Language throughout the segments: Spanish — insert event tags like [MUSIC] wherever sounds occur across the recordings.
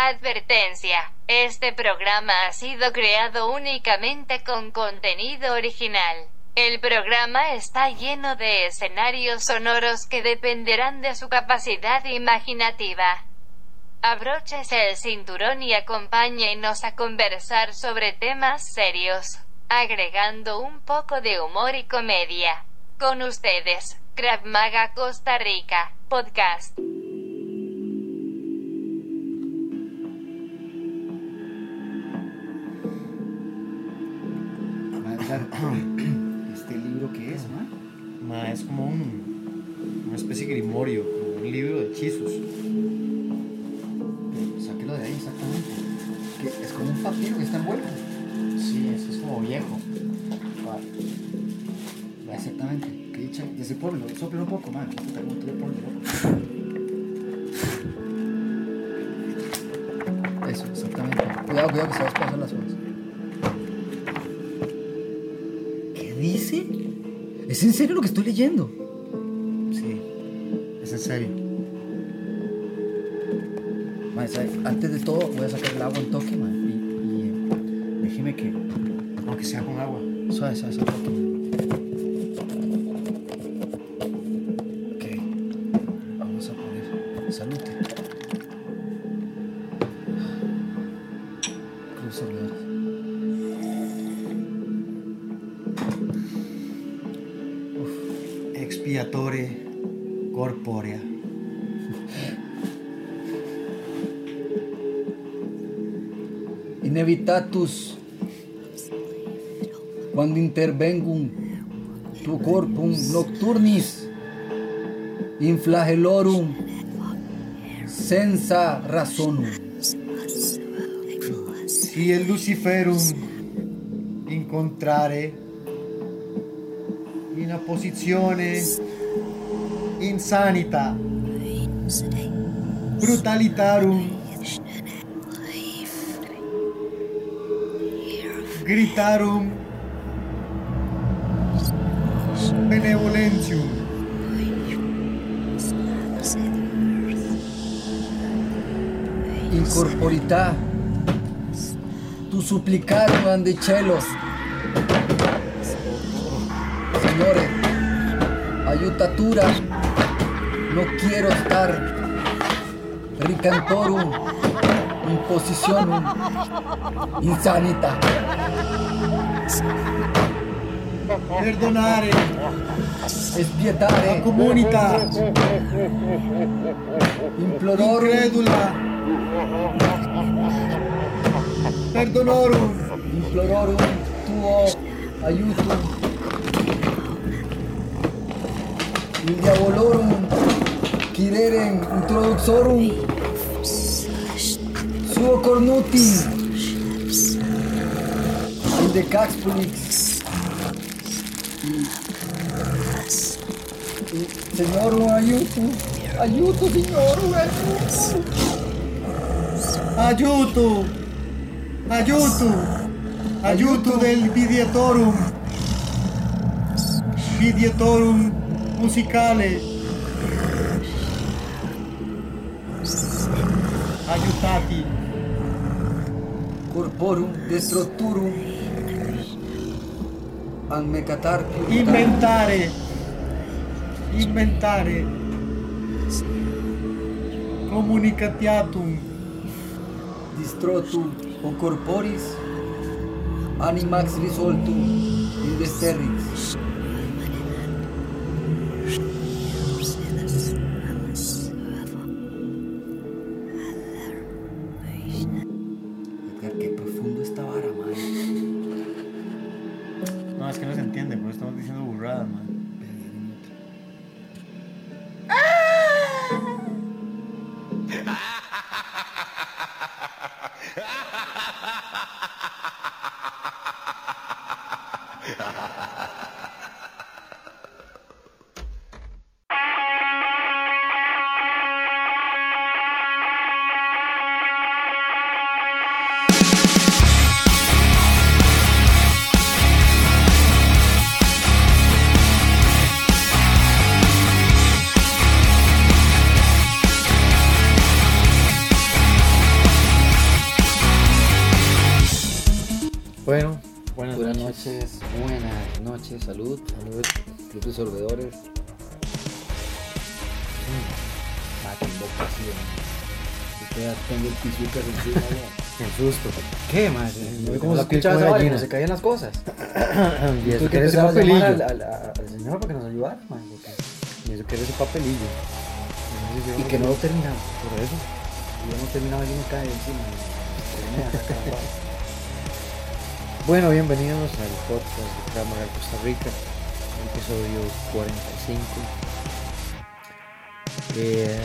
Advertencia. Este programa ha sido creado únicamente con contenido original. El programa está lleno de escenarios sonoros que dependerán de su capacidad imaginativa. Abróchese el cinturón y acompáñenos a conversar sobre temas serios, agregando un poco de humor y comedia. Con ustedes, Krav Costa Rica, podcast. [CLEARS THROAT] ¿Este libro qué es, ma? Ma, es como un, una especie de grimorio, como un libro de hechizos. Sáquelo de ahí exactamente. Que es como un papiro que está envuelto. Sí, eso es como viejo. Exactamente. Que dicha, de ese polvo, sopla un poco, man. Este está un de loco. Eso, exactamente. Cuidado, cuidado que se va a pasar las ¿Es en serio lo que estoy leyendo? Sí, es en serio. Ma, ¿sabe? Antes de todo, voy a sacar el agua en toque, man. Y, y eh, déjeme que. Aunque sea con agua. Suave, suave, suave. Inevitatus. Quando intervengum tu corpum nocturnis inflagelorum senza razonum. Si el Luciferum incontrare in una insanita brutalitarum gritarum benevolentium incorporità tu supplicarum ande celos Señores, ayutatura, no quiero estar. Ricantorum, impositionum, insanita. perdonare. Espietare, la comunità implodorum, incredula perdonorum. Implodorum tuo aiutum. Il diavolorum quirerem introduxorum suo cornuti in de caxpulix. Aiuto signorum aiuto aiuto aiuto aiuto del videatorum videatorum musicale. Aiutati borum destructurum an inventare. Inventare. Comunicatiatum. Distrotum o corporis animax risoltum. In desterris noches, salud, Salud. club de sorbedores. Ah, qué boca así, ¿no? Yo tengo el pisucas [LAUGHS] encima, susto. ¿Qué, más? ¿No ve ¿Cómo cómo se se caían las cosas? [CLEARS THROAT] y eso que papelillo. al, al- al- al señor para que nos ayudara, man, Y eso que papelillo. Y que no lo terminaba. Por eso. Y yo no terminaba y me cae [LAUGHS] encima. Bueno, bienvenidos al podcast de Cámara de Costa Rica, episodio 45. Eh,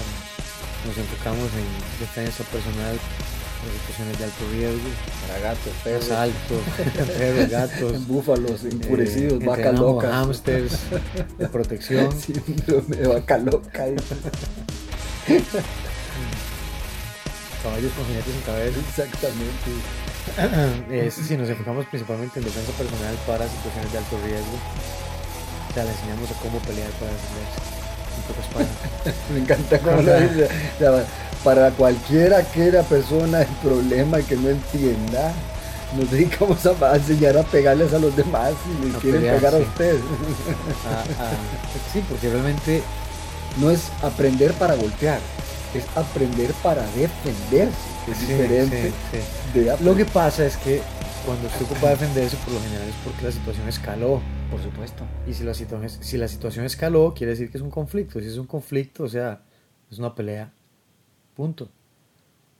nos enfocamos en defensa personal en situaciones de alto riesgo, Para gatos, perros, [LAUGHS] perros, gatos, búfalos, enfurecidos, eh, vacas locas. hamsters de protección. [LAUGHS] Síndrome de vaca loca. caballos con jinetes en cabeza. Exactamente. [COUGHS] Sí, sí, nos enfocamos principalmente en defensa personal para situaciones de alto riesgo. O sea, le enseñamos a cómo pelear para defenderse. [LAUGHS] Me encanta cómo lo dice. O sea, para cualquiera que era persona el problema y que no entienda, nos dedicamos a, a enseñar a pegarles a los demás y les A quieren pelear, pegar a sí. usted. [LAUGHS] Ah, ah, sí, porque realmente No es aprender para golpear, es aprender para defenderse, que es sí, diferente sí, sí. de Lo que pasa es que cuando usted ocupa defenderse, por lo general es porque la situación escaló. Por supuesto. Y si la situación, si la situación escaló, quiere decir que es un conflicto. Si es un conflicto, o sea, es una pelea. Punto.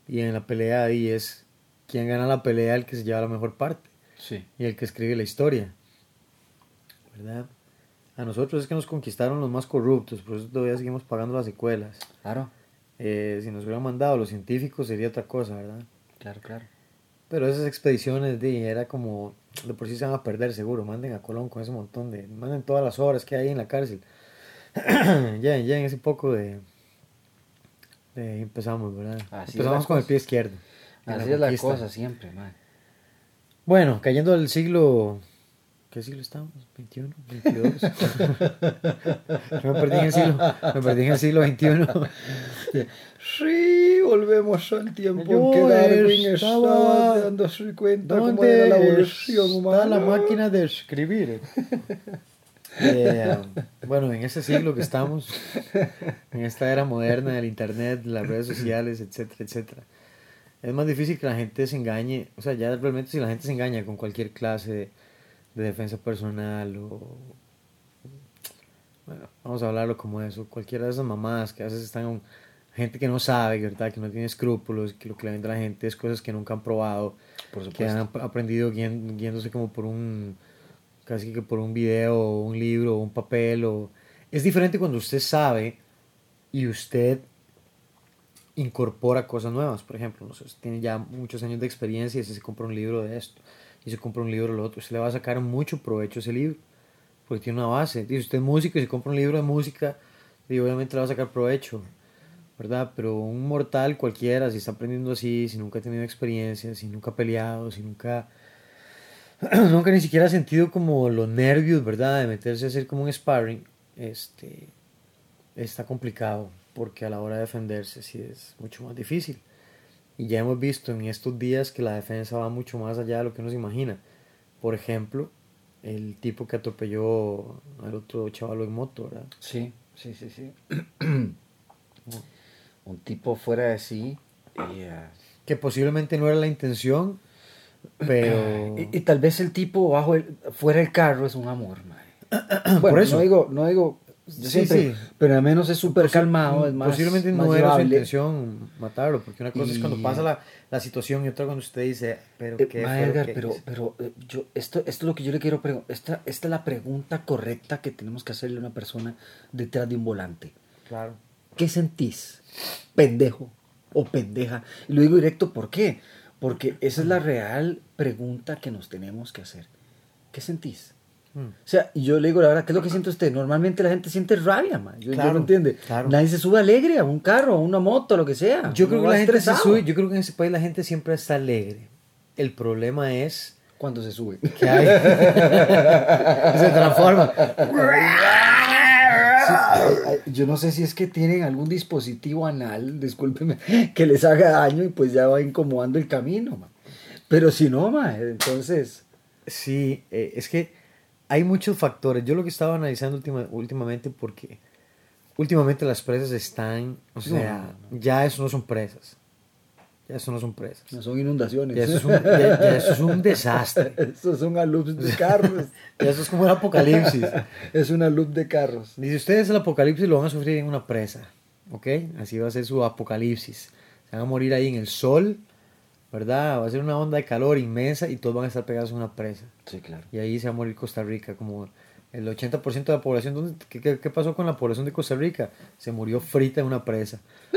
Y en la pelea ahí es quien gana la pelea el que se lleva la mejor parte Sí. y el que escribe la historia. ¿Verdad? A nosotros es que nos conquistaron los más corruptos, por eso todavía seguimos pagando las secuelas. Claro, Eh, si nos hubieran mandado los científicos sería otra cosa, ¿verdad? claro, claro. Pero esas expediciones de, era como, de por sí se van a perder seguro, manden a Colón con ese montón de, manden todas las horas que hay en la cárcel. [CLEARS THROAT] ya, ya en ese poco de, de empezamos, ¿verdad? Así empezamos con el pie izquierdo. Así es la cosa siempre, man. Bueno, cayendo al siglo, ¿qué siglo estamos? ¿21? ¿22? Yo me perdí en el siglo, me perdí en el siglo XXI. Sí, volvemos al tiempo en que Yo Darwin estaba- estaba dándose cuenta cómo era la evolución está humana. la máquina de escribir? Eh, bueno, en ese siglo que estamos, en esta era moderna del internet, las redes sociales, etcétera, etcétera, es más difícil que la gente se engañe. O sea, ya realmente si la gente se engaña con cualquier clase de, de defensa personal o. Bueno, vamos a hablarlo como eso. Cualquiera de esas mamadas que a veces están. Gente que no sabe, ¿verdad? Que no tiene escrúpulos, que lo que le vende a la gente es cosas que nunca han probado Por que han ap- aprendido guiándose como por un casi que por un video o un libro o un papel o es diferente cuando usted sabe y usted incorpora cosas nuevas por ejemplo no sé, tiene ya muchos años de experiencia y se compra un libro de esto y se compra un libro de lo otro usted le va a sacar mucho provecho a ese libro porque tiene una base y si usted es músico y se compra un libro de música y obviamente le va a sacar provecho ¿verdad? Pero un mortal cualquiera, si está aprendiendo así, si nunca ha tenido experiencia, si nunca ha peleado, si nunca, [CLEARS THROAT] nunca ni siquiera ha sentido como los nervios, ¿verdad? De meterse a hacer como un sparring, este, está complicado, porque a la hora de defenderse sí es mucho más difícil. Y ya hemos visto en estos días que la defensa va mucho más allá de lo que uno se imagina. Por ejemplo, el tipo que atropelló al otro chaval en moto, ¿verdad? Sí, sí, sí, sí. Un tipo fuera de sí. Y, eh, Que posiblemente no era la intención, pero... [CLEARS THROAT] y, y tal vez el tipo bajo el, fuera del carro es un amor, man. [CLEARS THROAT] Por eso. No digo, no digo, yo Sí, siempre, sí. pero al menos es súper calmado, es más Posiblemente más no era su intención matarlo, porque una cosa es cuando pasa la, la situación y otra cuando usted dice, pero Eh, qué pero, hice?". pero eh, yo, esto, esto es lo que yo le quiero preguntar. Esta, esta es la pregunta correcta que tenemos que hacerle a una persona detrás de un volante. Claro. ¿Qué sentís? Pendejo o pendeja. Y lo digo directo, ¿por qué? Porque esa es la real pregunta que nos tenemos que hacer. ¿Qué sentís? Mm. O sea, y yo le digo la verdad, ¿qué es lo que siente usted? Normalmente la gente siente rabia, man. Yo, yo Claro, no entiende. claro. Nadie se sube alegre a un carro, a una moto, lo que sea. Yo creo que la gente se sube, yo creo que en ese país la gente siempre está alegre. El problema es cuando se sube. que hay... [LAUGHS] se transforma. Ay, Yo no sé si es que tienen algún dispositivo anal, discúlpeme, que les haga daño y pues ya va incomodando el camino, man. Pero si no, ma, entonces, Sí, eh, es que hay muchos factores. Yo lo que estaba analizando última- últimamente porque últimamente las presas están, o sea, ya eso no son presas. Ya eso no son presas. No son inundaciones. Ya eso es un, ya- ya eso es un desastre. [LAUGHS] Esos son de carros. [LAUGHS] Ya eso es como el apocalipsis. [LAUGHS] es una loop de carros. Dice, ustedes el apocalipsis lo van a sufrir en una presa, ¿ok? Así va a ser su apocalipsis. Se van a morir ahí en el sol, ¿verdad? Va a ser una onda de calor inmensa y todos van a estar pegados en una presa. Sí, claro. Y ahí se va a morir Costa Rica, como el 80% de la población. ¿dónde- qué, qué- qué pasó con la población de Costa Rica? Se murió frita en una presa. [LAUGHS]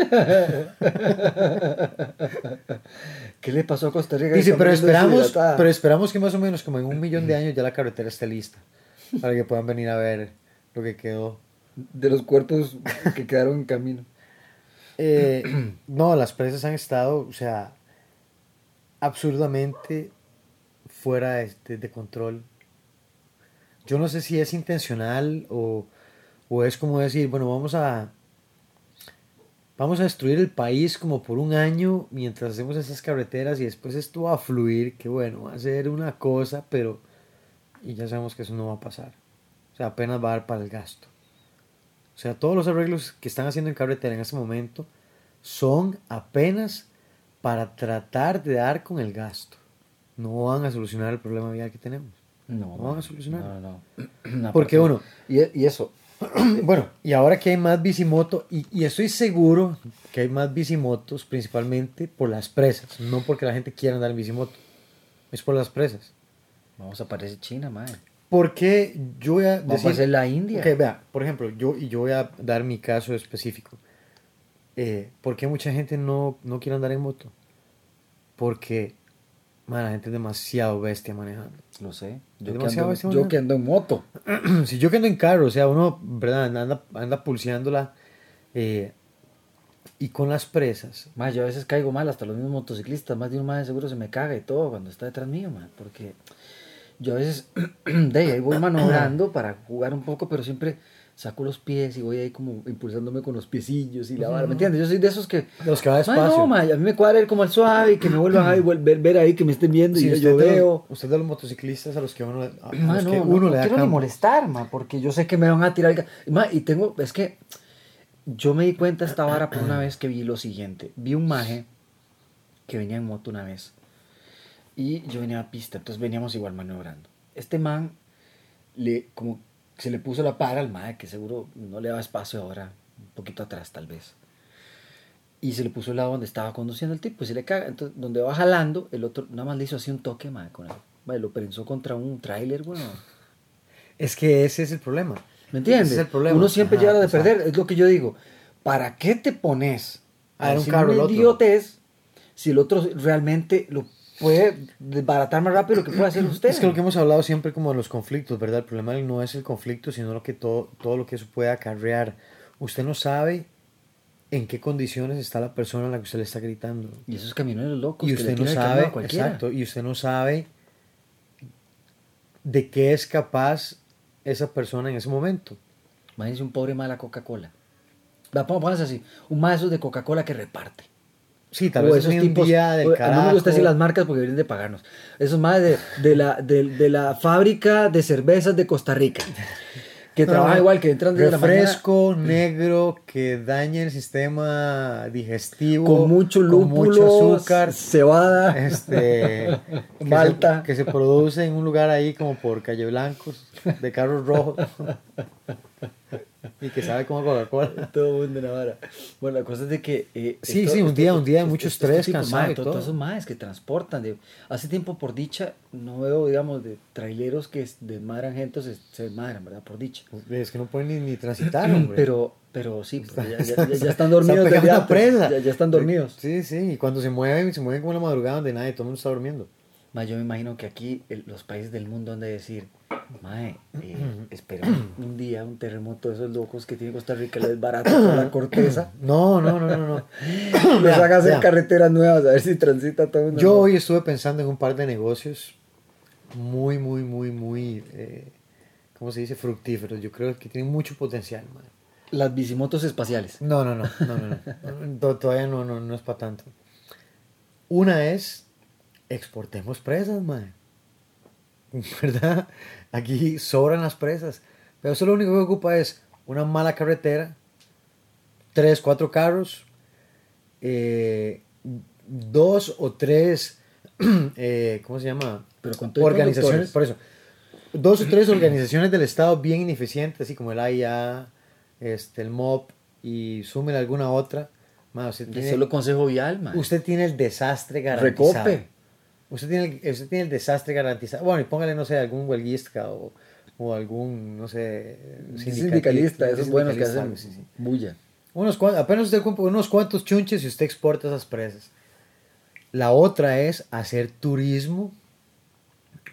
¿Qué le pasó a Costa Rica? Dice, pero esperamos, pero esperamos que más o menos como en un millón de años ya la carretera esté lista. Para que puedan venir a ver lo que quedó. De los cuerpos que quedaron en camino. Eh, [CLEARS THROAT] no, las presas han estado, o sea, absurdamente fuera de, de- de control. Yo no sé si es intencional o, o es como decir, bueno, vamos a vamos a destruir el país como por un año mientras hacemos esas carreteras y después esto va a fluir, que bueno, va a ser una cosa, pero y ya sabemos que eso no va a pasar. O sea, apenas va a dar para el gasto. O sea, todos los arreglos que están haciendo en carretera en este momento son apenas para tratar de dar con el gasto. No van a solucionar el problema vial que tenemos. No, No van a solucionar. No, no. no. [CLEARS THROAT] Porque uno, Y, y eso. [CLEARS THROAT] bueno, y ahora que hay más bicimoto, y, y estoy seguro que hay más bicimotos principalmente por las presas, no porque la gente quiera andar en bicimoto, es por las presas. Vamos a parecer China, madre. Porque yo voy a Vamos decir... a hacer la India. Ok, vea, por ejemplo, yo, y yo voy a dar mi caso específico. Eh, ¿Por qué mucha gente no, no quiere andar en moto? Porque, man, la gente es demasiado bestia manejando. Lo sé. Yo, que ando, yo que ando en moto. [CLEARS THROAT] si yo que ando en carro, o sea, uno, ¿verdad? Anda, anda pulseándola. eh, y con las presas. Más, yo a veces caigo mal, hasta los mismos motociclistas. Más de uno más de seguro se me caga y todo cuando está detrás mío, man. Porque yo a veces, [CLEARS THROAT] de ahí voy manobrando para jugar un poco, pero siempre saco los pies y voy ahí como impulsándome con los piecillos y la vara. ¿Me entiendes? Yo soy de esos que. De los que va "Mae, despacio. no, mae, a mí me cuadra ir como al suave y que me vuelvan a ver, ver ahí, que me estén viendo Sí, y yo de los, veo. usted de los motociclistas a los que uno, a Ma, los no, que no, uno no le da quiero ni molestar, ma, porque yo sé que me van a tirar. Ma, y tengo, es que yo me di cuenta esta vara por una vez que vi lo siguiente. Vi un maje que venía en moto una vez y yo venía a pista, entonces veníamos igual maniobrando. Este man le como se le puso la para al maje que seguro no le daba espacio ahora, un poquito atrás tal vez. Y se le puso el lado donde estaba conduciendo el tipo y se le caga. Entonces, donde va jalando, el otro nada más le hizo así un toque, ma, con él. Ma, lo prensó contra un tráiler, bueno. Es que ese es el problema. ¿Me entiendes? Ese es el problema. Uno siempre Ajá, llega de exacto. perder. Es lo que yo digo. ¿Para qué te pones A dar un carro otro? idiotez si el otro realmente lo puede desbaratar más rápido lo que puede hacer [CLEARS THROAT] usted? Es que lo que hemos hablado siempre como de los conflictos, ¿verdad? El problema no es el conflicto, sino lo que todo, todo lo que eso puede acarrear. Usted no sabe en qué condiciones está la persona a la que usted le está gritando. Y esos camioneros locos Y que le usted no sabe, exacto, y usted no sabe de qué es capaz esa persona en ese momento. Imagínese un pobre mala Coca-Cola. Póngase así. Un más de Coca-Cola que reparte. Sí, tal o vez esos es un tipos, día del o- a mí no me gusta decir carajo. las marcas porque vienen de pagarnos. Esos más de, de, la, de, de la fábrica de cervezas de Costa Rica. Que No, trabajan igual, que entran desde la mañana refresco negro que daña el sistema digestivo con mucho con lúpulo, mucho azúcar cebada, este [LAUGHS] que Malta. se, que se produce en un lugar ahí como por calle blancos de carros rojos [LAUGHS] [LAUGHS] y que sabe como Coca-Cola [LAUGHS] todo mundo en la vara. Bueno, la cosa es de que... eh, Sí, esto- sí, un esto- día- un día de esto- mucho estos estrés, tipos, cansado todo. Todos esos maes que transportan. De, hace tiempo, por dicha, no veo, digamos, de traileros que desmadran gente, se, se desmadran, ¿verdad? Por dicha. es que no pueden ni, ni transitar hombre. [CLEARS THROAT] Pero, pero sí, porque ya, ya- Está- [LAUGHS] ya- ya están dormidos. Ya, ya están dormidos. sí, sí, y cuando se mueven se mueven como en la madrugada donde nadie todo el mundo está durmiendo Ma, yo me imagino que aquí el- los países del mundo han de decir, Mae, eh, [CLEARS THROAT] espera un día un terremoto de esos locos que tiene Costa Rica, les barata [CLEARS THROAT] la corteza, no, no, no, no, no. les [CLEARS THROAT] Vea, haga hacer vea. carreteras nuevas, a ver si transita todo el mundo. Yo hoy estuve pensando en un par de negocios muy, muy, muy, muy, eh, ¿cómo se dice? Fructíferos. Yo creo que tienen mucho potencial. Las bicimotos espaciales. No, no, no, no, no, no. [LAUGHS] To- Todavía no, no, no es para tanto. Una es, exportemos presas, man. [LAUGHS] ¿verdad? Aquí sobran las presas. Pero eso lo único que ocupa es una mala carretera, tres, cuatro carros, eh, dos o tres, [CLEARS THROAT] eh, ¿cómo se llama? Pero con organizaciones, conductores. por eso, dos o tres organizaciones del Estado bien ineficientes, así como el AIA, este, el MOP y súmele alguna otra. Ma, usted, tiene, solo consejo vial, man. usted tiene el desastre garantizado. Recope. Usted tiene, el, usted tiene el desastre garantizado. Bueno, y póngale, no sé, algún huelguista o, o algún, no sé, sindicalista, esos buenos que sindicalista, hacen sí, sí. bulla. Unos cuantos, apenas usted compra unos cuantos chunches y usted exporta esas presas. La otra es hacer turismo,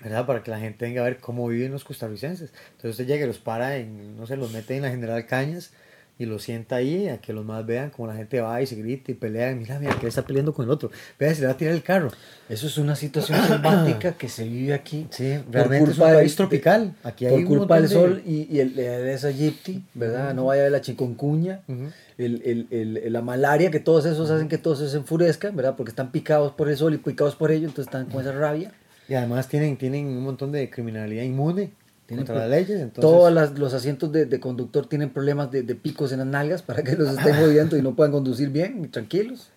¿verdad? Para que la gente venga a ver cómo viven los costarricenses. Entonces usted llega y los para, en, no sé, los mete en la General Cañas y los sienta ahí a que los más vean como la gente va y se grita y pelea. y Mira, mira, que está peleando con el otro. Vea, se le va a tirar el carro. Eso es una situación selvática que se vive aquí. Sí, por realmente es un país de- tropical. Aquí hay por un culpa del de- sol y, y el, de esa Gypti, ¿verdad? No vaya a ver la chikungunya, Ujú. el, el- el- la malaria, que todos esos hacen que todos se enfurezcan, ¿verdad? Porque están picados por el sol y picados por ello, entonces están con esa rabia. Y además tienen, tienen un montón de criminalidad inmune Tienen contra las leyes. Entonces, Todos los asientos de, de conductor tienen problemas de, de picos en las nalgas para que los estén [LAUGHS] jodiendo y no puedan conducir bien, tranquilos,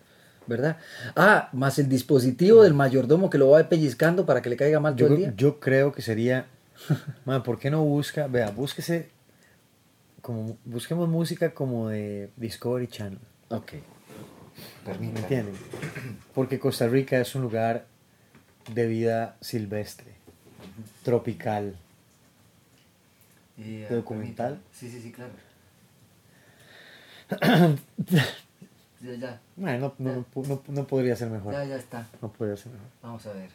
¿verdad? Ah, más el dispositivo del mayordomo que lo va pellizcando para que le caiga mal yo, todo el día. yo creo que sería, [LAUGHS] man, ¿por qué no busca? Vea, búsquese, como, busquemos música como de Discovery Channel, Ok. ¿me entienden? Porque Costa Rica es un lugar de vida silvestre, tropical. Y, ¿De documental? Sí, sí, sí, claro. [COUGHS] ya, ya, Man, no, no, no, no- no podría ser mejor. ya, ya está. No podría ser mejor. Vamos a ver.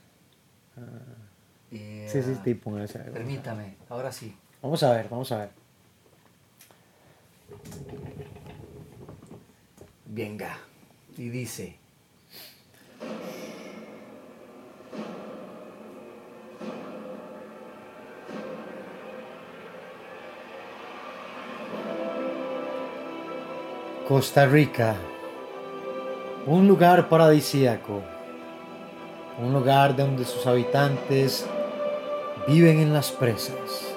Y, Sí, sí, ah, sí, algo. Permítame, ahora sí. Vamos a ver, vamos a ver. Venga. Y dice. Costa Rica, un lugar paradisíaco, un lugar donde sus habitantes viven en las presas,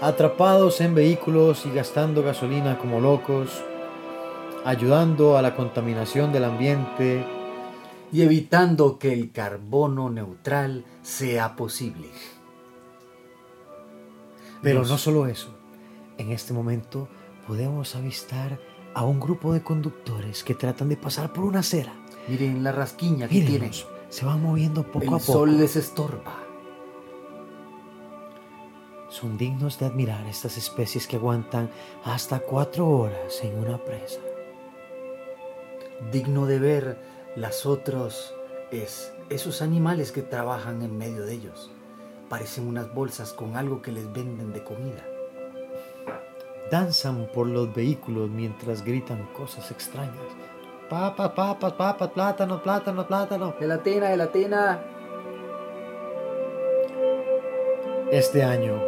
atrapados en vehículos y gastando gasolina como locos, ayudando a la contaminación del ambiente, Y evitando que el carbono neutral sea posible. Pero no solo eso, en este momento podemos avistar a un grupo de conductores que tratan de pasar por una acera. Miren la rasquiña que tiene. Mírenlos, se van moviendo poco El a poco. sol les estorba. Son dignos de admirar estas especies que aguantan hasta cuatro horas en una presa. Digno de ver las otros es esos animales que trabajan en medio de ellos. Parecen unas bolsas con algo que les venden de comida. Danzan por los vehículos mientras gritan cosas extrañas. Papas, papas, papas, plátano, plátano, plátano. Gelatina, gelatina. Este año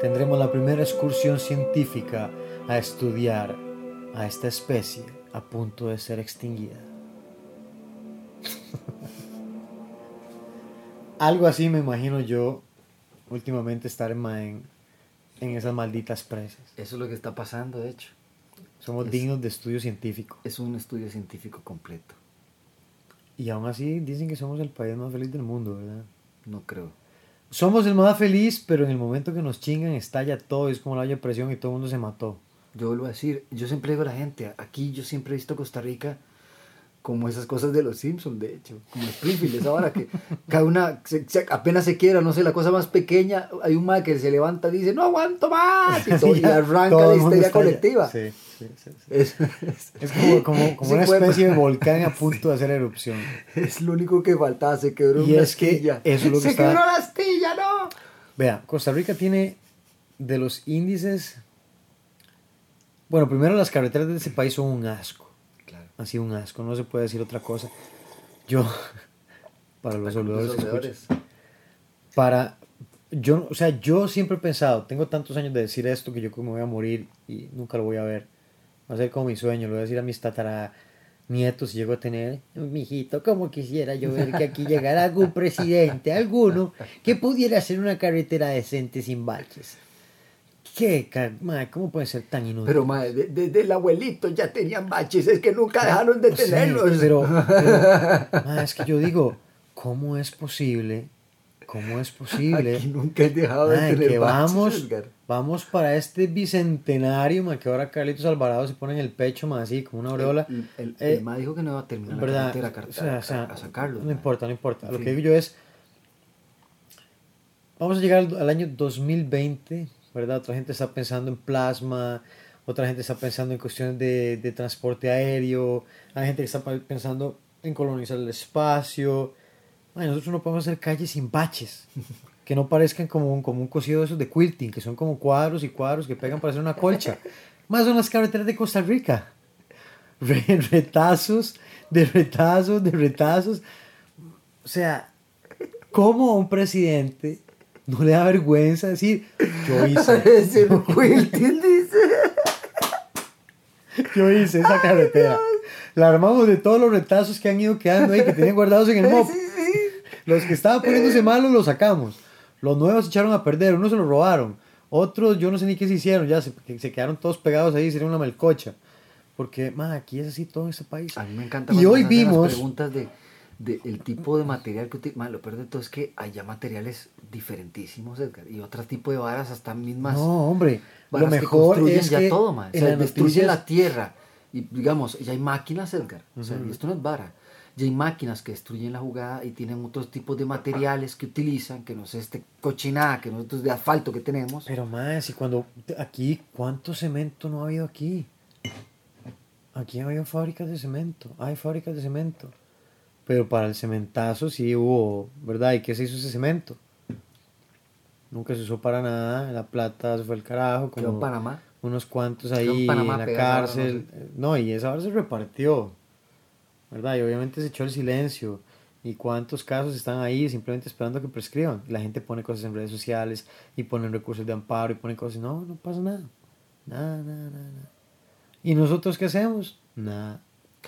tendremos la primera excursión científica a estudiar a esta especie a punto de ser extinguida. [LAUGHS] Algo así me imagino yo últimamente estar en, ma- en, esas malditas presas. Eso es lo que está pasando, de hecho. Somos Es- dignos de estudio científico. Es un estudio científico completo. Y aún así dicen que somos el país más feliz del mundo, ¿verdad? No creo. Somos el más feliz, pero en el momento que nos chingan estalla todo, es como la olla de presión y todo el mundo se mató. Yo vuelvo a decir, yo siempre digo a la gente, aquí yo siempre he visto Costa Rica como esas cosas de los Simpsons, de hecho, como Springfield, esa hora que cada una se- se- apenas se quiera, no sé, la cosa más pequeña, hay un ma que se levanta y dice, no aguanto más, y, [LAUGHS] todo- y arranca todo la histeria colectiva. Sí, sí, sí. Es, es- Es [LAUGHS] como, como, como una especie de [LAUGHS] volcán a punto de hacer erupción. es lo único que faltaba, se quebró Y una es que eso es lo que se está- quebró la astilla, no. Vea, Costa Rica tiene de los índices... Bueno, primero las carreteras de ese país son un asco. Claro. Así un asco, no se puede decir otra cosa. Yo, [LAUGHS] para los escuchan, para yo o sea yo siempre he pensado tengo tantos años de decir esto que yo como me voy a morir y nunca lo voy a ver va a ser como mi sueño lo voy a decir a mis tatara nietos, si llego a tener, mijito, como quisiera yo ver que aquí llegara algún presidente, alguno, que pudiera hacer una carretera decente sin baches. ¿Qué? mae, ¿Cómo puede ser tan inútil? Pero, madre, de- desde el abuelito ya tenían baches, es que nunca dejaron de Sí, tenerlos. pero, [LAUGHS] pero, mae, es que yo digo, ¿cómo es posible? ¿Cómo es posible? Aquí nunca he dejado de Mae, tener que baches, vamos, Edgar. vamos para este bicentenario, mae, que ahora Carlitos Alvarado se pone en el pecho, mae, así, como una aureola. El, el, Eh, el ma dijo que no iba a terminar la ¿verdad? carretera a, car- O sea, o sea, a sacarlos. No importa, no importa. En Lo que digo yo es, vamos a llegar al, al año 2020, ¿verdad? Otra gente está pensando en plasma, otra gente está pensando en cuestiones de, de transporte aéreo, hay gente que está pensando en colonizar el espacio. Ay, nosotros no podemos hacer calles sin baches, [LAUGHS] que no parezcan como un, como un cosido de esos de quilting, que son como cuadros y cuadros que pegan para hacer una colcha. Más son las carreteras de Costa Rica. [LAUGHS] Re- retazos, de retazos, de retazos. O sea, ¿cómo un presidente no le da vergüenza decir, yo [LAUGHS] hice, Ese Quiltin dice. yo hice esa carretera? La armamos de todos los retazos que han ido quedando ahí, que tenían guardados en el [LAUGHS] mop. Sí, sí. Los que estaban poniéndose malos los sacamos. Los nuevos se echaron a perder, unos se los robaron. Otros, yo no sé ni qué se hicieron, ya se, se quedaron todos pegados ahí, sería una melcocha. Porque, man, aquí es así todo en este país. A mí me encanta Y hoy las vimos- preguntas de, de el tipo de material que utilizan. Lo peor de todo es que hay ya materiales diferentísimos, Edgar. Y otro tipo de varas hasta mismas. No, hombre, lo que mejor construyen es ya que todo, man. O sea, destruyen noticias- la tierra. Y digamos, ya hay máquinas, Edgar. O sea, y esto no es vara. Ya hay máquinas que destruyen la jugada y tienen otros tipos de materiales que utilizan, que no es este cochinada, que nosotros de asfalto que tenemos. Pero más, y cuando aquí, ¿cuánto cemento no ha habido aquí? Aquí ha habido fábricas de cemento, hay fábricas de cemento. Pero para el cementazo sí hubo, ¿verdad? ¿Y qué se hizo ese cemento? Nunca se usó para nada, la plata se fue al carajo, como en Panamá. unos cuantos en ahí en, la cárcel. No, y esa hora se repartió, ¿verdad? Y obviamente se echó el silencio. ¿Y cuántos casos están ahí simplemente esperando que prescriban? La gente pone cosas en redes sociales y ponen recursos de amparo y ponen cosas. No, no pasa nada. Nada, nada, nada. nada. ¿Y nosotros qué hacemos? Nada.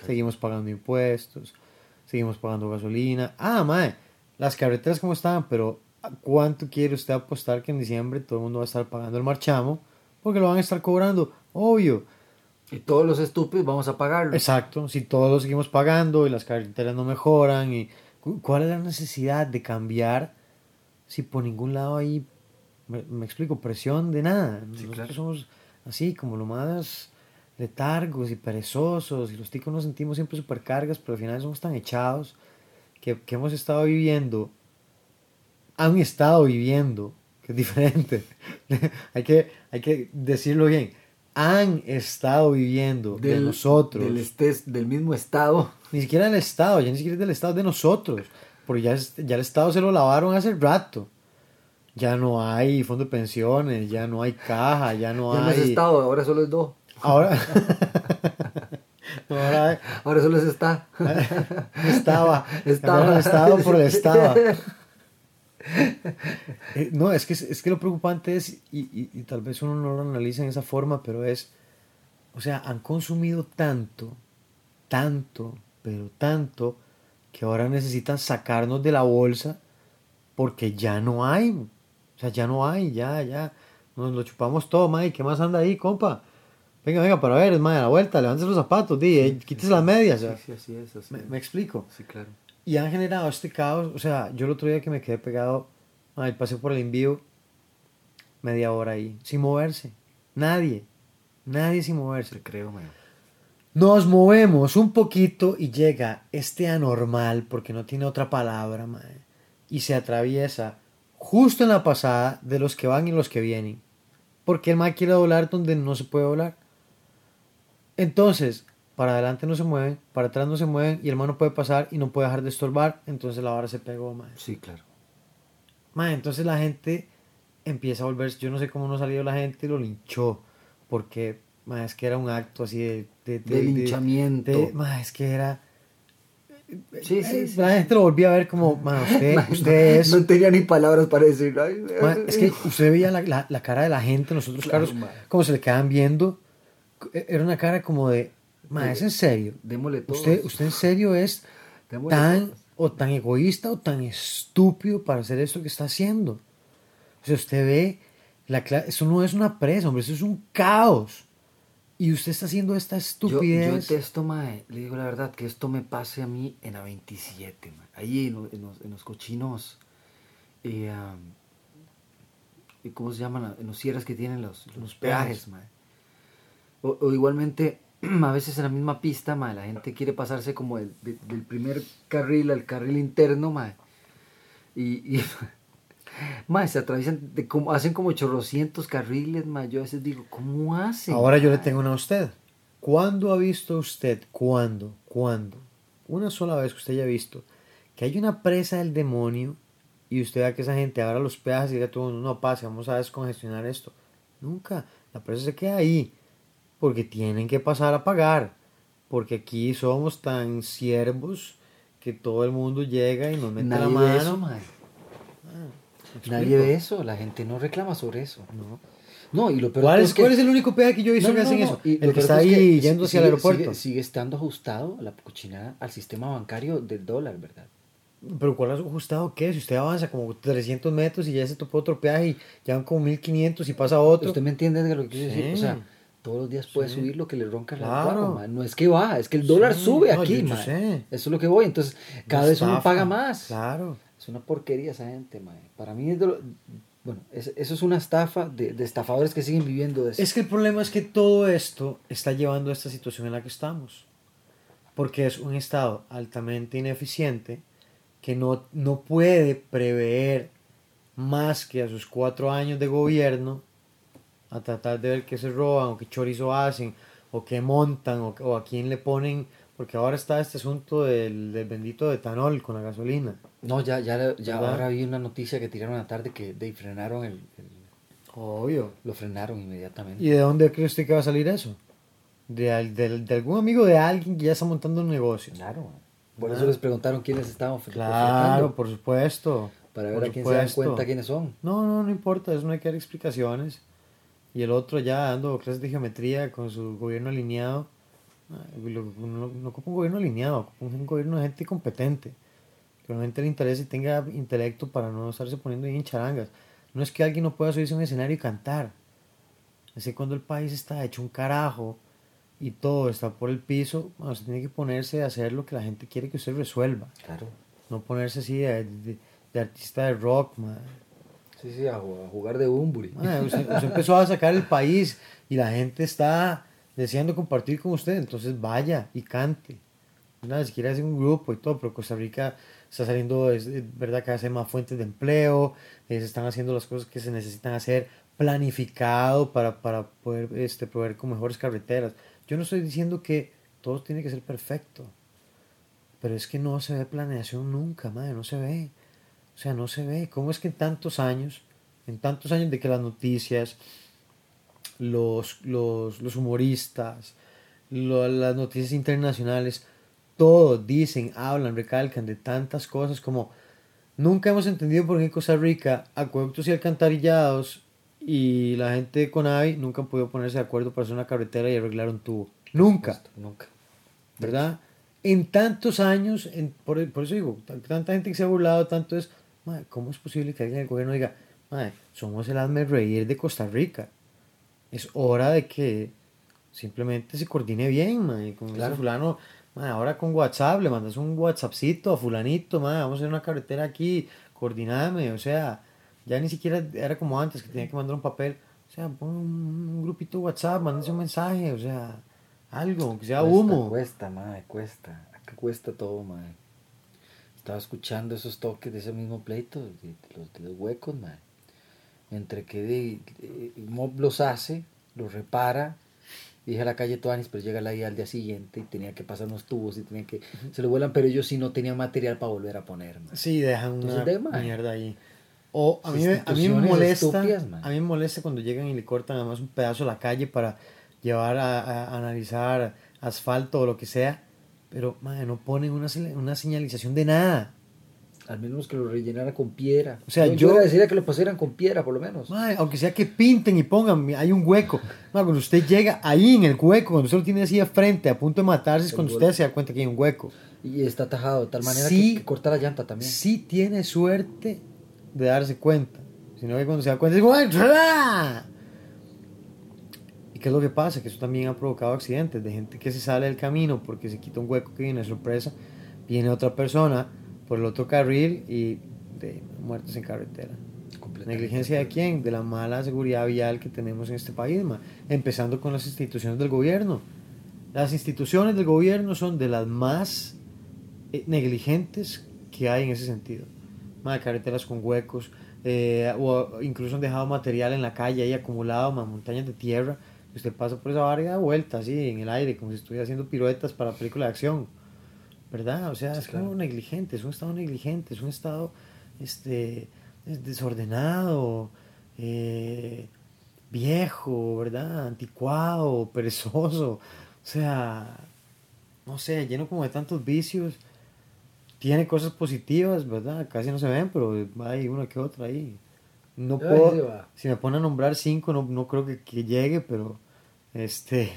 Seguimos pagando impuestos, seguimos pagando gasolina. Ah, mae, las carreteras como estaban, pero ¿a ¿cuánto quiere usted apostar que en diciembre todo el mundo va a estar pagando el marchamo? Porque lo van a estar cobrando, obvio. Y todos los estúpidos vamos a pagarlo. Exacto, si todos lo seguimos pagando y las carreteras no mejoran, y cu- ¿cuál es la necesidad de cambiar si por ningún lado hay, me, me explico, presión de nada? Sí, Nosotros claro. somos así, como lo más letargos y perezosos, y los ticos nos sentimos siempre supercargas, pero al final somos tan echados que, que hemos estado viviendo, han estado viviendo, que es diferente, [LAUGHS] hay, que, hay que decirlo bien, han estado viviendo de nosotros. Del, estés- del mismo estado. Ni siquiera del Estado, ya ni siquiera es del Estado, es de nosotros. Porque ya, ya el Estado se lo lavaron hace rato. Ya no hay fondo de pensiones, ya no hay caja, ya no Ya no hay... es estado, ahora solo es dos. Ahora... [LAUGHS] Ahora hay- Ahora solo es está. [LAUGHS] estaba. Estaba. Estado por el Estado. [LAUGHS] Eh, no, es que, es que lo preocupante es, y, y- y tal vez uno no lo analiza en esa forma, pero es, o sea, han consumido tanto, tanto, pero tanto, que ahora necesitan sacarnos de la bolsa porque ya no hay. O sea, ya no hay, ya, ya. Nos lo chupamos todo, Mike. ¿Qué más anda ahí, compa? Venga, venga, para ver, Mike, a la vuelta, levántese los zapatos, di, eh, quítese las medias. o sea. Sí, sí, así es. Así me, es. me explico. Sí, claro. Y han generado este caos. O sea, yo el otro día que me quedé pegado, ay, pasé por el envío media hora ahí, sin moverse. Nadie. Nadie sin moverse. Te creo, man. Nos movemos un poquito y llega este anormal, porque no tiene otra palabra, mae, y se atraviesa justo en la pasada de los que van y los que vienen. Porque el mae quiere doblar donde no se puede doblar. Entonces, para adelante no se mueven, para atrás no se mueven, y el mae no puede pasar y no puede dejar de estorbar, entonces la vara se pegó, mae. Sí, claro. Mae, entonces la gente empieza a volverse, yo no sé cómo no salió la gente y lo linchó, porque mae, es que era un acto así de... De, De linchamiento. de- es que era... Sí, sí, eh, sí. La gente lo volvía a ver como, usted, Man, [LAUGHS] usted es... No tenía ni palabras para decir. mae, es que usted veía la, la- la cara de la gente, nosotros Claro, caros, como se le quedaban viendo, era una cara como de, Ma, es en serio. Démosle todo. Usted, usted en serio es Démosle tan todos. o tan egoísta o tan estúpido para hacer esto que está haciendo. O sea, usted ve, la eso no es una presa, hombre, eso es un caos. Y usted está haciendo esta Yo, yo estupidez. detesto, mae, le digo la verdad, que esto me pase a mí en la 27, mae. Ahí en, en los, en los cochinos, eh, ¿y ¿cómo se llaman? En los cierres que tienen los, los, Los peajes, peajes. mae. O, o igualmente, [CLEARS THROAT] a veces en la misma pista, mae, la gente quiere pasarse como el, de- del primer carril al carril interno, mae. Y, y [LAUGHS] se atraviesan, de como, hacen como chorrocientos carriles, mae. Yo a veces digo, ¿cómo hacen? Ahora yo le tengo una a usted. ¿Cuándo ha visto usted, cuándo, cuándo, una sola vez que usted haya visto que hay una presa del demonio y usted vea que esa gente abra los peajes y diga todo no pase, vamos a descongestionar esto? Nunca. La presa se queda ahí porque tienen que pasar a pagar. Porque aquí somos tan siervos que todo el mundo llega y nos mete la Nadie mano. ve eso, mae. ¿Me Nadie ve eso, la gente no reclama sobre eso. No. No, y lo peor ¿Cuál es, cuál es el único peaje que yo he visto No, que no, hacen no, eso? y El que está es ahí que yendo hacia sigue- el aeropuerto. Sigue, sigue estando ajustado la cochinada al sistema bancario del dólar, ¿verdad? Pero ¿cuál es ajustado qué? Si usted avanza como 300 metros y ya se topó otro peaje y ya van como 1500 y pasa otro. ¿Usted me entiende de lo que quiero decir? O Sí. sea, todos los días puede Sí. subir lo que le ronca la Claro. No es que va, es que el dólar Sí, sube no, aquí, yo- yo ma. sé. Eso es lo que voy. Entonces, cada vez uno paga más. Claro. Es una porquería esa gente, ma. Para mí es de lo- Bueno, es- eso es una estafa de, de estafadores que siguen viviendo de eso. Es que el problema es que todo esto está llevando a esta situación en la que estamos. Porque es un Estado altamente ineficiente que no, no puede prever más que a sus cuatro años de gobierno a tratar de ver qué se roban o qué chorizo hacen o qué montan o, o a quién le ponen. Porque ahora está este asunto del, del bendito etanol con la gasolina. No, ya, ya, ya ¿Verdad? ahora vi una noticia que tiraron la tarde que de, frenaron el, el- Obvio. Lo frenaron inmediatamente. ¿Y de dónde cree usted que va a salir eso? De, del- de algún amigo de alguien que ya está montando un negocio. Claro. Por Ah. eso les preguntaron quiénes estaban Claro, por supuesto. Para ver por a quién se dan cuenta quiénes son. No, no, no importa, eso no hay que dar explicaciones. Y el otro ya dando clases de geometría con su gobierno alineado. No, no ocupa un gobierno alineado, ocupa un gobierno de gente competente. Que realmente le interese y tenga intelecto para no estarse poniendo ahí en charangas. No es que alguien no pueda subirse a un escenario y cantar. Es que cuando el país está hecho un carajo y todo está por el piso, bueno, se tiene que ponerse a hacer lo que la gente quiere que usted resuelva. Claro. No ponerse así de, de- de artista de rock, man. Sí, sí, a, ju- a jugar de Bumburi. Usted, empezó a sacar el país y la gente está deseando compartir con usted, entonces vaya y cante. Nada, si quiere hacer un grupo y todo, pero Costa Rica está saliendo, es es verdad que hace más fuentes de empleo, se están haciendo las cosas que se necesitan hacer planificado para, para poder este, proveer con mejores carreteras. Yo no estoy diciendo que todo tiene que ser perfecto, pero es que no se ve planeación nunca, madre, no se ve. O sea, no se ve. ¿Cómo es que en tantos años, en tantos años de que las noticias, los, los, los humoristas, lo- las noticias internacionales, todos dicen, hablan, recalcan de tantas cosas como nunca hemos entendido por qué en Costa Rica acueductos y alcantarillados y la gente de Conavi nunca han podido ponerse de acuerdo para hacer una carretera y arreglar un tubo. Nunca. Nunca. ¿verdad? En tantos años, en- por, por eso digo, tan- tanta gente que se ha burlado, tanto es, "Mae, ¿cómo es posible que alguien del gobierno diga, "Mae, somos el hazme reír de Costa Rica? Es hora de que simplemente se coordine bien, como Claro. ese fulano, mae, ahora con WhatsApp, le mandas un WhatsAppcito a fulanito, mae, vamos a hacer una carretera aquí, coordiname, o sea, ya ni siquiera era como antes, que tenía que mandar un papel, o sea, pon un, grupito WhatsApp, mándense un mensaje, o sea, algo, aunque sea Cuesta, humo. Cuesta, madre, cuesta. Acá cuesta todo, madre. Estaba escuchando esos toques de ese mismo pleito, de, los, de los huecos, madre. Entre que de, de- Mob los hace, los repara, dije a la calle Tuanis, pero llega la guía al día siguiente y tenía que pasar unos tubos y tenía que. Se lo vuelan, pero ellos sí no tenían material para volver a poner, madre. Sí, dejan una Entonces, de, mae. mierda ahí. O a mí, me, a mí me molesta, a mí me molesta cuando llegan y le cortan además un pedazo de la calle para llevar a, a- a analizar asfalto o lo que sea, pero mae, no ponen una, una señalización de nada. Al menos que lo rellenara con piedra. O sea, yo, yo- yo le decía que lo pasaran con piedra, por lo menos. Aunque sea que pinten y pongan, hay un hueco. Mae, cuando usted llega ahí en el hueco, cuando usted lo tiene así de frente, a punto de matarse, es cuando usted se da cuenta que hay un hueco. Y está tajado de tal manera Sí. que, que corta la llanta también. Sí tiene suerte de darse cuenta. Sino que cuando se da cuenta, es. ¿Y qué es lo que pasa? Que eso también ha provocado accidentes de gente que se sale del camino porque se quita un hueco que viene de sorpresa, viene otra persona por el otro carril y de muertes en carretera. ¿Negligencia de quién? De la mala seguridad vial que tenemos en este país, ma. empezando con las instituciones del gobierno. Las instituciones del gobierno son de las más eh, negligentes que hay en ese sentido. Ma, carreteras con huecos, eh, o incluso han dejado material en la calle ahí acumulado, montañas de tierra. Usted pasa por esa barra y da vueltas así en el aire, como si estuviera haciendo piruetas para película de acción. ¿Verdad? O sea, Sí, es claro. como negligente, es un estado negligente, es un estado este, es desordenado, eh, viejo, ¿verdad? Anticuado, perezoso. O sea, no sé, lleno como de tantos vicios. Tiene cosas positivas, ¿verdad? Casi no se ven, pero hay una que otra ahí. No puedo, si me pone a nombrar cinco, no, no creo que, que llegue, pero este,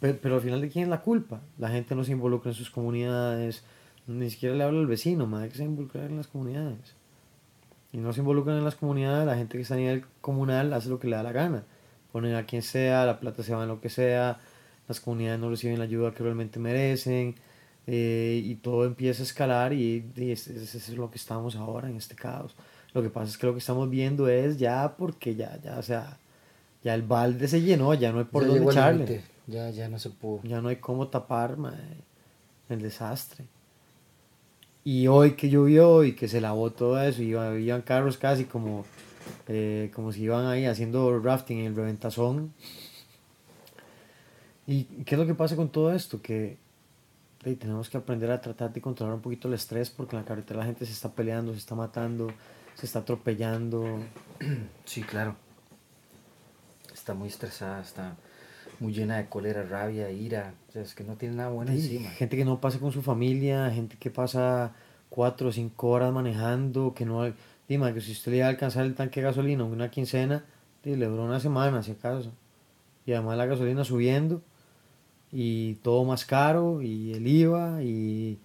pe- pero, al final de quién es la culpa. La gente no se involucra en sus comunidades, ni siquiera le habla al vecino, más que se involucrar en las comunidades. Y no se involucran en las comunidades, la gente que está a nivel comunal hace lo que le da la gana. Ponen a quien sea, la plata se va en lo que sea, las comunidades no reciben la ayuda que realmente merecen, eh, y todo empieza a escalar y, y es- es- eso es lo que estamos ahora en este caos. Lo que pasa es que lo que estamos viendo es ya porque ya, ya, o sea, ya el balde se llenó, ya no hay por Ya dónde echarle. Ya, ya no se pudo. Ya no hay cómo tapar el desastre. Y hoy que llovió y que se lavó todo eso, y iban, iban carros casi como, eh, como si iban ahí haciendo rafting en el reventazón. ¿Y qué es lo que pasa con todo esto? Que tenemos que aprender a tratar de controlar un poquito el estrés porque en la carretera la gente se está peleando, se está matando, se está atropellando. Sí, claro. Está muy estresada, está muy llena de cólera, rabia, ira. O sea, es que no tiene nada bueno Sí, encima. Gente que no pasa con su familia, gente que pasa cuatro o cinco horas manejando, que no... Dime, que si usted le iba a alcanzar el tanque de gasolina una quincena, le duró una semana, si acaso. Y además la gasolina subiendo, y todo más caro, y el IVA, y,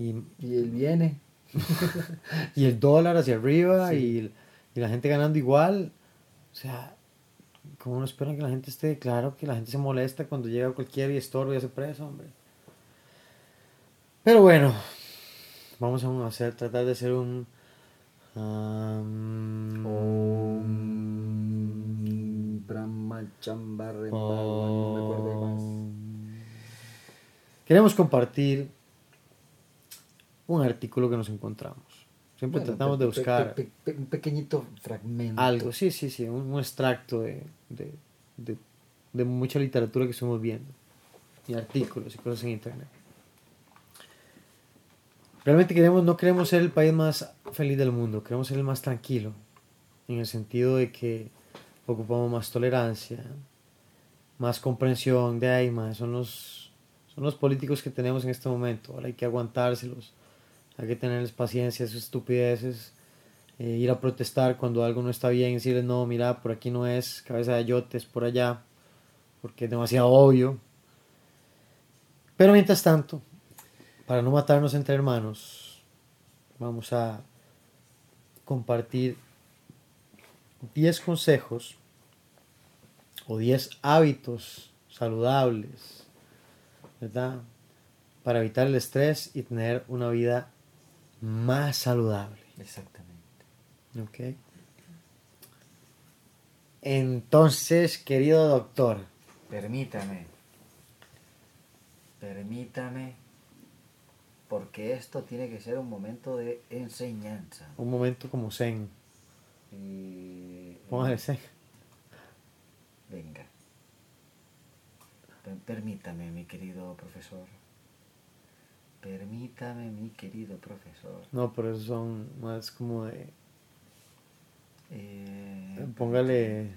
y, Y él viene. [LAUGHS] y el dólar hacia arriba, Sí. y, y la gente ganando igual. O sea, ¿cómo no esperan que la gente esté? Claro que la gente se molesta cuando llega cualquiera y estorba y hace preso, hombre. Pero bueno, vamos a hacer, tratar de hacer un... um, Om Brahma no me acuerdo de más. Queremos compartir un artículo que nos encontramos. Siempre Bueno, tratamos de pe- buscar pe- pe- un pequeñito fragmento. algo, sí, sí, sí, un, un extracto de, de, de- de mucha literatura que estamos viendo, y artículos y cosas en internet. Realmente queremos, no queremos ser el país más feliz del mundo, queremos ser el más tranquilo, en el sentido de que ocupamos más tolerancia, más comprensión de ahí, más son los, son los políticos que tenemos en este momento, ahora hay que aguantárselos, hay que tenerles paciencia, sus estupideces, eh, ir a protestar cuando algo no está bien, decirles no, mira, por aquí no es, cabeza de yotes, por allá, porque es demasiado obvio. Pero mientras tanto, para no matarnos entre hermanos, vamos a compartir 10 consejos o 10 hábitos saludables, ¿verdad? Para evitar el estrés y tener una vida más saludable. Exactamente. Ok. Entonces, querido doctor, Permítame. Permítame. Porque esto tiene que ser un momento de enseñanza. un momento como zen. Y... Póngale zen. Venga. Per- Permítame, mi querido profesor. Permítame, mi querido profesor. No, pero esos son más como de. Eh, Póngale.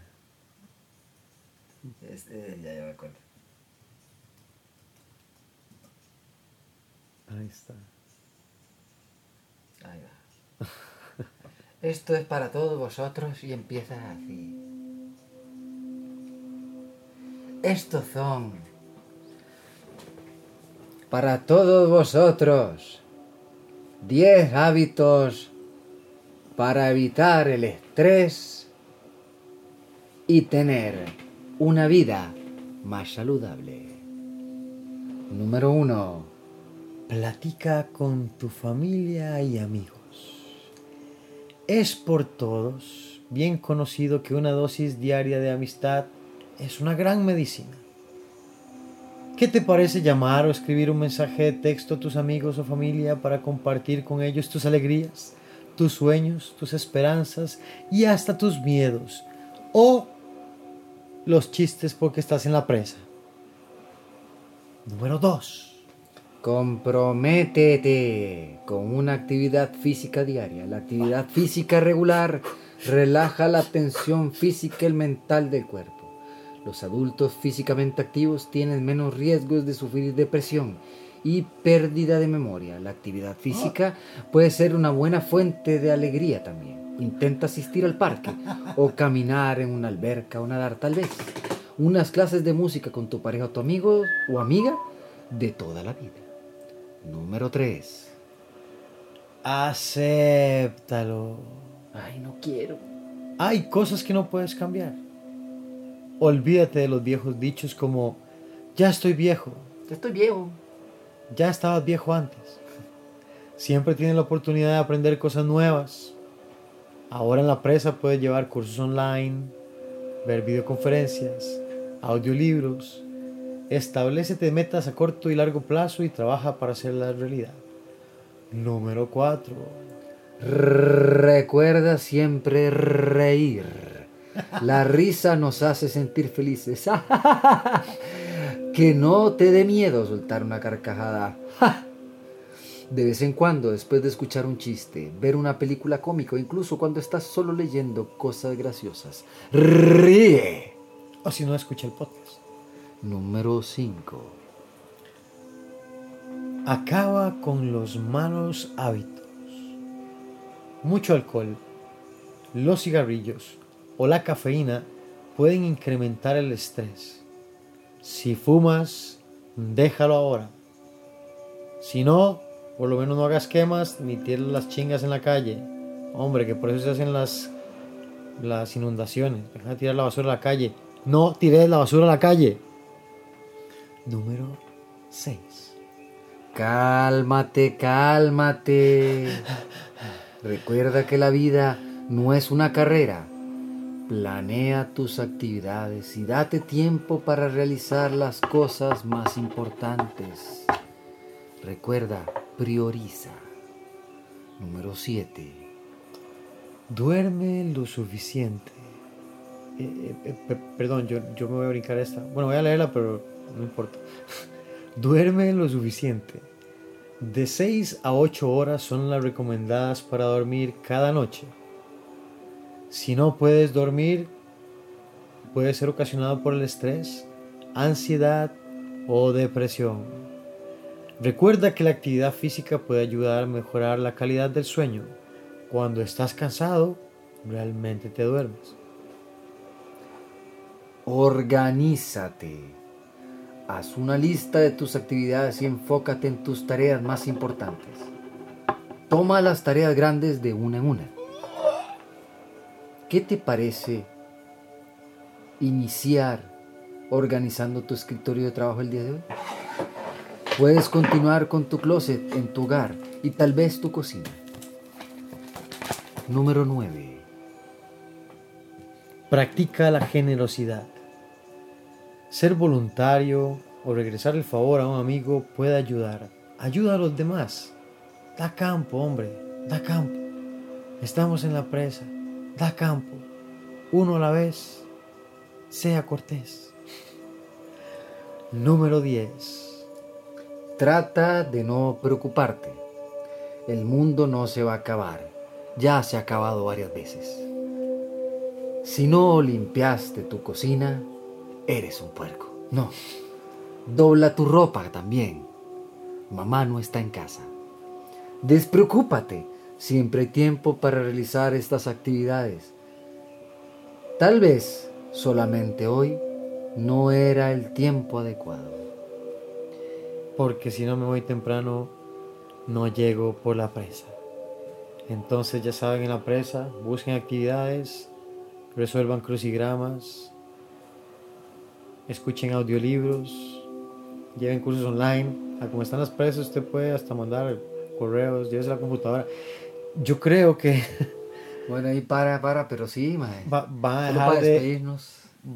Este, ya, ya me acuerdo. Ahí está. Ahí va. [LAUGHS] Esto es para todos vosotros y empieza así. Estos son para todos vosotros 10 hábitos para evitar el estrés y tener una vida más saludable. Número 1. Platica con tu familia y amigos. Es por todos bien conocido que una dosis diaria de amistad es una gran medicina. ¿Qué te parece llamar o escribir un mensaje de texto a tus amigos o familia para compartir con ellos tus alegrías, tus sueños, tus esperanzas y hasta tus miedos? O los chistes porque estás en la presa. Número 2. Comprométete con una actividad física diaria. La actividad física regular relaja la tensión física y mental del cuerpo. Los adultos físicamente activos tienen menos riesgos de sufrir depresión y pérdida de memoria. La actividad física puede ser una buena fuente de alegría también. Intenta asistir al parque o caminar en una alberca o nadar tal vez. Unas clases de música con tu pareja o tu amigo o amiga de toda la vida. Número 3. Acéptalo. Ay, no quiero. Hay cosas que no puedes cambiar. Olvídate de los viejos dichos como ya estoy viejo, Ya estoy viejo. ya estabas viejo antes. Siempre tienes la oportunidad de aprender cosas nuevas. Ahora en la presa puedes llevar cursos online, ver videoconferencias, audiolibros. Establecete metas a corto y largo plazo y trabaja para hacerlas realidad. Número 4. Recuerda siempre reír. La risa nos hace sentir felices. [LAUGHS] que no te dé miedo soltar una carcajada. [LAUGHS] De vez en cuando, después de escuchar un chiste, ver una película cómica incluso cuando estás solo leyendo cosas graciosas, ríe. O si no, escucha el podcast. Número 5. Acaba con los malos hábitos. Mucho alcohol, los cigarrillos o la cafeína pueden incrementar el estrés. Si fumas, déjalo ahora. Si no, por lo menos no hagas quemas ni tires las chingas en la calle. Hombre, que por eso se hacen las, las inundaciones. Deja de tirar la basura a la calle. No tires la basura a la calle. Número 6. Cálmate, cálmate. [LAUGHS] Recuerda que la vida no es una carrera. Planea tus actividades y date tiempo para realizar las cosas más importantes. Recuerda, prioriza. Número 7. Duerme lo suficiente. Eh, eh, eh, pe- perdón, yo, yo me voy a brincar esta. Bueno, voy a leerla, pero no importa. [LAUGHS] Duerme lo suficiente. De 6 a 8 horas son las recomendadas para dormir cada noche. Si no puedes dormir, puede ser ocasionado por el estrés, ansiedad o depresión. Recuerda que la actividad física puede ayudar a mejorar la calidad del sueño. Cuando estás cansado, realmente te duermes. Organízate. Haz una lista de tus actividades y enfócate en tus tareas más importantes. Toma las tareas grandes de una en una. ¿Qué te parece iniciar organizando tu escritorio de trabajo el día de hoy? Puedes continuar con tu closet en tu hogar y tal vez tu cocina. Número 9. Practica la generosidad. Ser voluntario o regresar el favor a un amigo puede ayudar. Ayuda a los demás. Da campo, hombre. Da campo. Estamos en la presa. Da campo. Uno a la vez. Sea cortés. Número 10. Trata de no preocuparte. El mundo no se va a acabar. Ya se ha acabado varias veces. Si no limpiaste tu cocina, eres un puerco. No. Dobla tu ropa también. Mamá no está en casa. Despreocúpate. Siempre hay tiempo para realizar estas actividades. Tal vez solamente hoy no era el tiempo adecuado. Porque si no me voy temprano, no llego por la presa. Entonces ya saben en la presa, busquen actividades, resuelvan crucigramas, escuchen audiolibros, lleven cursos online. A como están las presas, usted puede hasta mandar correos, llévese la computadora. Yo creo que [LAUGHS] Bueno, ahí para, para, pero sí, mae. va, va a dejar para de,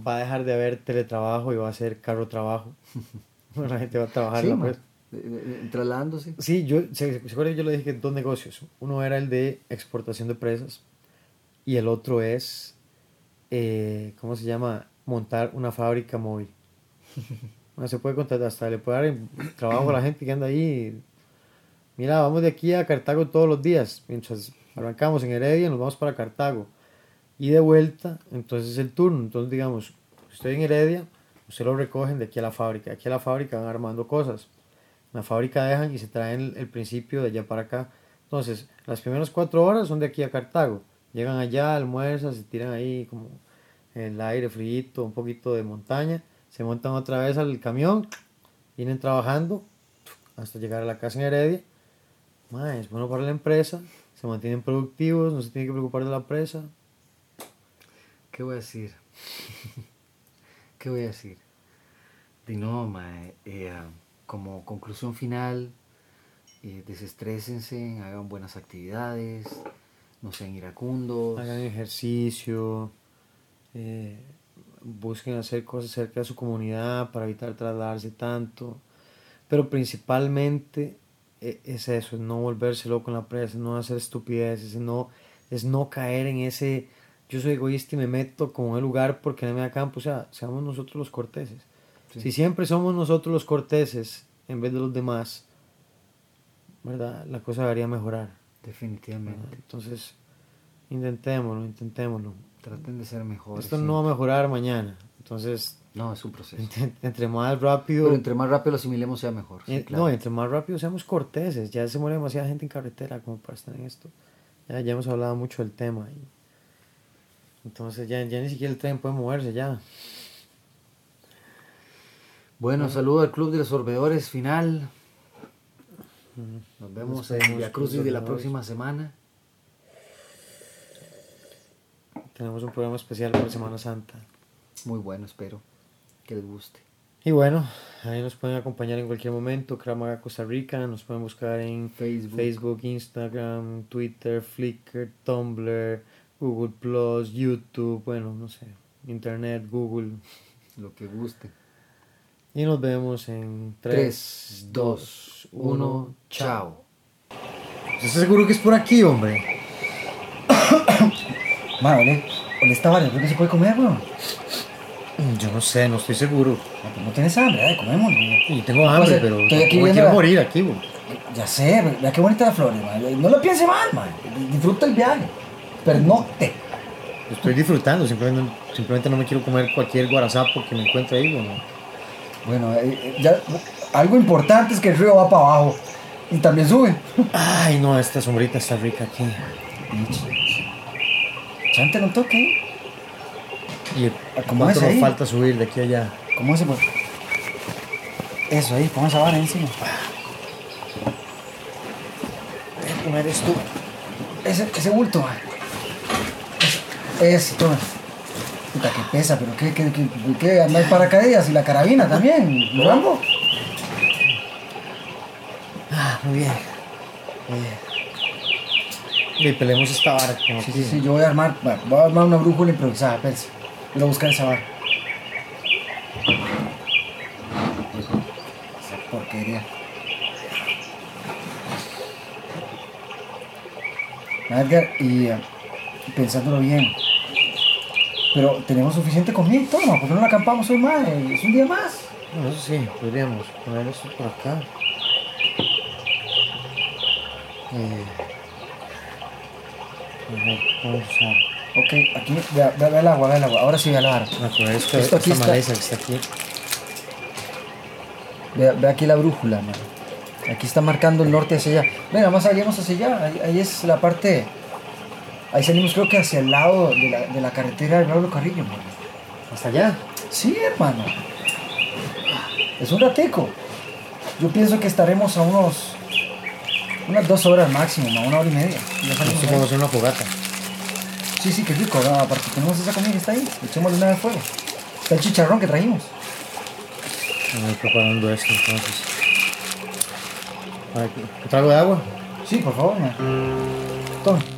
va a dejar de haber teletrabajo y va a ser carro trabajo. [LAUGHS] la gente va a trabajar Sí, en la presa. De- de- de- Trasladándose. Sí, yo, se, se acuerdan que yo le dije que dos negocios. Uno era el de exportación de presas y el otro es, eh, ¿cómo se llama? Montar una fábrica móvil. [LAUGHS] No se puede contratar, hasta le puede dar trabajo a la gente que anda ahí. Mira, vamos de aquí a Cartago todos los días. Mientras arrancamos en Heredia, nos vamos para Cartago. Y de vuelta, entonces es el turno. Entonces, digamos, estoy en Heredia, usted lo recogen de aquí a la fábrica. Aquí a la fábrica van armando cosas. En la fábrica dejan y se traen el, el principio de allá para acá. Entonces, las primeras cuatro horas son de aquí a Cartago. Llegan allá, almuerzan, se tiran ahí como en el aire frío, un poquito de montaña. Se montan otra vez al camión, vienen trabajando hasta llegar a la casa en Heredia. Ma, es bueno para la empresa, se mantienen productivos, no se tienen que preocupar de la empresa. ¿Qué voy a decir? [LAUGHS] ¿Qué voy a decir? Y no, mae, eh, ah, como conclusión final, eh, hagan buenas actividades, no sean iracundos. Hagan ejercicio, eh, busquen hacer cosas cerca de su comunidad para evitar trasladarse tanto. Pero principalmente es eso, es no volverse loco en la presa, no hacer estupideces, es no, es no caer en ese yo soy egoísta y me meto como en el lugar porque no me da campo. O sea, seamos nosotros los corteses. Sí. Si siempre somos nosotros los corteses en vez de los demás, ¿verdad? La cosa debería mejorar. ¿verdad? Definitivamente. Entonces, intentémoslo, intentémoslo. Traten de ser mejores. Esto no va a mejorar mañana. Entonces, No, es un proceso. ent- entre más rápido... Pero entre más rápido lo asimilemos sea mejor. sí, claro. No, entre más rápido seamos corteses. Ya se muere demasiada gente en carretera como para estar en esto. Ya, ya hemos hablado mucho del tema. Y... Entonces ya, ya ni siquiera el tren puede moverse ya. Bueno, saludo al Club de los Sorbedores final. Nos vemos en Via Crucis de la próxima semana. Tenemos un programa especial para Semana Santa. Muy bueno, espero que les guste. Y bueno, ahí nos pueden acompañar en cualquier momento. Kramaga Costa Rica. Nos pueden buscar en Facebook. Facebook, Instagram, Twitter, Flickr, Tumblr, Google Plus, YouTube, bueno, no sé, Internet, Google. Lo que guste. Y nos vemos en 3, 2, 1, chao. ¿Estás seguro que es por aquí, hombre? [COUGHS] Ma, ole, ole esta vara, creo que se puede comer, weón. Yo no sé, no estoy seguro. No, no tienes hambre, dale, comemos. Y tengo hambre, pero estoy aquí no me quiero morir aquí, güey. Ya sé, vea qué bonita la flores, man. No lo piense mal, man. Disfruta el viaje. Pernocte. Lo estoy disfrutando, simplemente, simplemente no me quiero comer cualquier guarazapo que me encuentre ahí, güey. Bueno, eh, eh, ya, algo importante es que el río va para abajo. Y también sube. Ay, no, esta sombrita está rica aquí. Chante un toque. ¿Eh? ¿Y ¿Cómo cuánto nos falta subir de aquí a allá? ¿Cómo se puede? Eso ahí, pon esa vara encima. Deja poner esto. Ese, ese bulto, man. Ese, ese, toma. Puta, que pesa, pero qué, qué, qué, qué, anda en paracaídas y la carabina también. Rambo. Ah, muy bien. Y pelemos esta vara. Sí, sí, sí, yo voy a armar, voy a armar una brújula improvisada, espérense. Voy a buscar esa vara. Esa porquería. Edgar, y eh, pensándolo bien, pero tenemos suficiente comida y todo. ¿por qué no la acampamos hoy más? Es un día más. Bueno, eso sí, podríamos poner esto por acá. Eh, vamos a. Ok, aquí, vea, vea, vea el agua, vea el agua. Ahora sí vara. No, pero esto, Esto aquí esta está- maleza que está aquí. Vea aquí la brújula, man. Aquí está marcando el norte hacia allá. Venga, más salimos hacia allá. Ahí, ahí es la parte. Ahí salimos, creo que hacia el lado de la, de la carretera del Pablo Carrillo, hermano. Hasta allá. Sí, hermano. Es un ratico. Yo pienso que estaremos a unos. Unas dos horas máximo, a una hora y media. Ahí. como hacer una fogata. Sí, sí, qué rico. ¿verdad? Aparte, tenemos esa comida que está ahí. Echémosle una de fuego. Está el chicharrón que trajimos. Vamos preparando esto entonces. Para que- ¿Te traigo de agua? Sí, por favor. Tome.